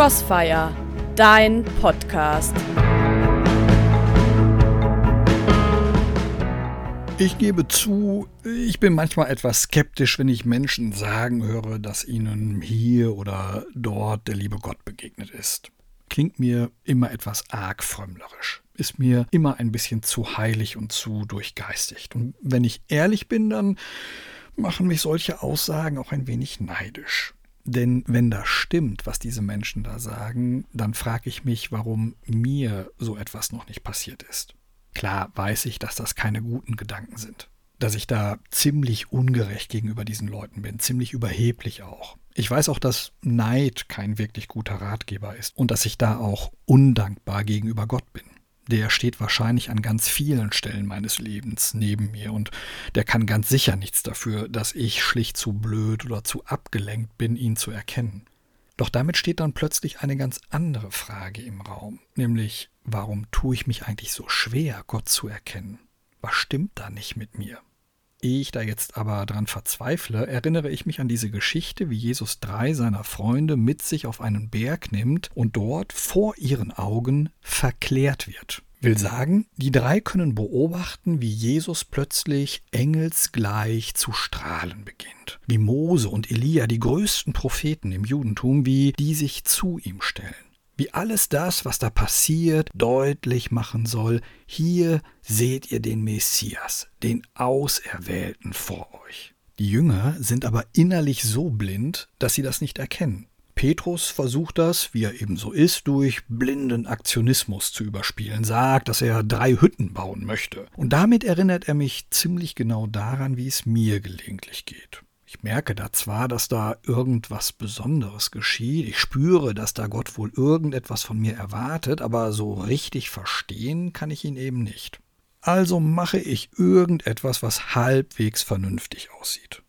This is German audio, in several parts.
Crossfire, dein Podcast. Ich gebe zu, ich bin manchmal etwas skeptisch, wenn ich Menschen sagen höre, dass ihnen hier oder dort der liebe Gott begegnet ist. Klingt mir immer etwas arg frömmlerisch. Ist mir immer ein bisschen zu heilig und zu durchgeistigt. Und wenn ich ehrlich bin, dann machen mich solche Aussagen auch ein wenig neidisch. Denn wenn das stimmt, was diese Menschen da sagen, dann frage ich mich, warum mir so etwas noch nicht passiert ist. Klar weiß ich, dass das keine guten Gedanken sind. Dass ich da ziemlich ungerecht gegenüber diesen Leuten bin, ziemlich überheblich auch. Ich weiß auch, dass Neid kein wirklich guter Ratgeber ist und dass ich da auch undankbar gegenüber Gott bin der steht wahrscheinlich an ganz vielen Stellen meines Lebens neben mir und der kann ganz sicher nichts dafür, dass ich schlicht zu blöd oder zu abgelenkt bin, ihn zu erkennen. Doch damit steht dann plötzlich eine ganz andere Frage im Raum, nämlich warum tue ich mich eigentlich so schwer, Gott zu erkennen? Was stimmt da nicht mit mir? Ehe ich da jetzt aber dran verzweifle, erinnere ich mich an diese Geschichte, wie Jesus drei seiner Freunde mit sich auf einen Berg nimmt und dort vor ihren Augen verklärt wird. Will sagen, die drei können beobachten, wie Jesus plötzlich engelsgleich zu strahlen beginnt. Wie Mose und Elia, die größten Propheten im Judentum, wie die sich zu ihm stellen wie alles das, was da passiert, deutlich machen soll, hier seht ihr den Messias, den Auserwählten vor euch. Die Jünger sind aber innerlich so blind, dass sie das nicht erkennen. Petrus versucht das, wie er eben so ist, durch blinden Aktionismus zu überspielen, sagt, dass er drei Hütten bauen möchte. Und damit erinnert er mich ziemlich genau daran, wie es mir gelegentlich geht. Ich merke da zwar, dass da irgendwas Besonderes geschieht, ich spüre, dass da Gott wohl irgendetwas von mir erwartet, aber so richtig verstehen kann ich ihn eben nicht. Also mache ich irgendetwas, was halbwegs vernünftig aussieht.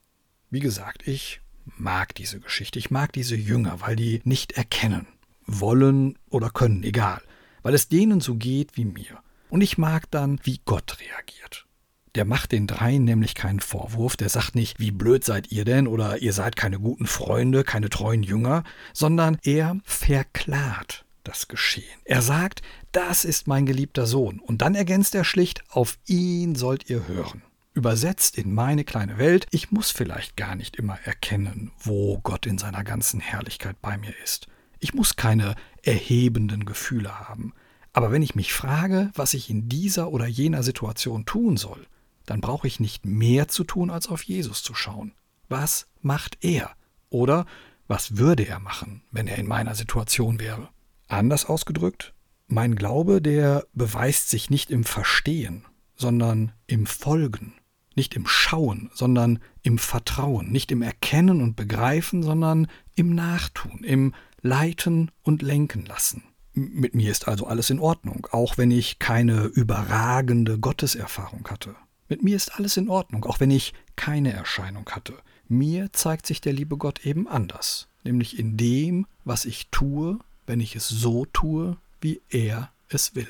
Wie gesagt, ich mag diese Geschichte, ich mag diese Jünger, weil die nicht erkennen, wollen oder können, egal, weil es denen so geht wie mir. Und ich mag dann, wie Gott reagiert. Der macht den dreien nämlich keinen Vorwurf, der sagt nicht, wie blöd seid ihr denn oder ihr seid keine guten Freunde, keine treuen Jünger, sondern er verklart das Geschehen. Er sagt, das ist mein geliebter Sohn. Und dann ergänzt er schlicht, auf ihn sollt ihr hören. Übersetzt in meine kleine Welt, ich muss vielleicht gar nicht immer erkennen, wo Gott in seiner ganzen Herrlichkeit bei mir ist. Ich muss keine erhebenden Gefühle haben. Aber wenn ich mich frage, was ich in dieser oder jener Situation tun soll, dann brauche ich nicht mehr zu tun, als auf Jesus zu schauen. Was macht er? Oder was würde er machen, wenn er in meiner Situation wäre? Anders ausgedrückt, mein Glaube, der beweist sich nicht im Verstehen, sondern im Folgen, nicht im Schauen, sondern im Vertrauen, nicht im Erkennen und Begreifen, sondern im Nachtun, im Leiten und Lenken lassen. Mit mir ist also alles in Ordnung, auch wenn ich keine überragende Gotteserfahrung hatte. Mit mir ist alles in Ordnung, auch wenn ich keine Erscheinung hatte. Mir zeigt sich der liebe Gott eben anders, nämlich in dem, was ich tue, wenn ich es so tue, wie er es will.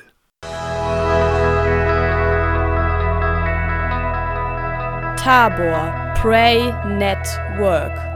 Tabor Pray Network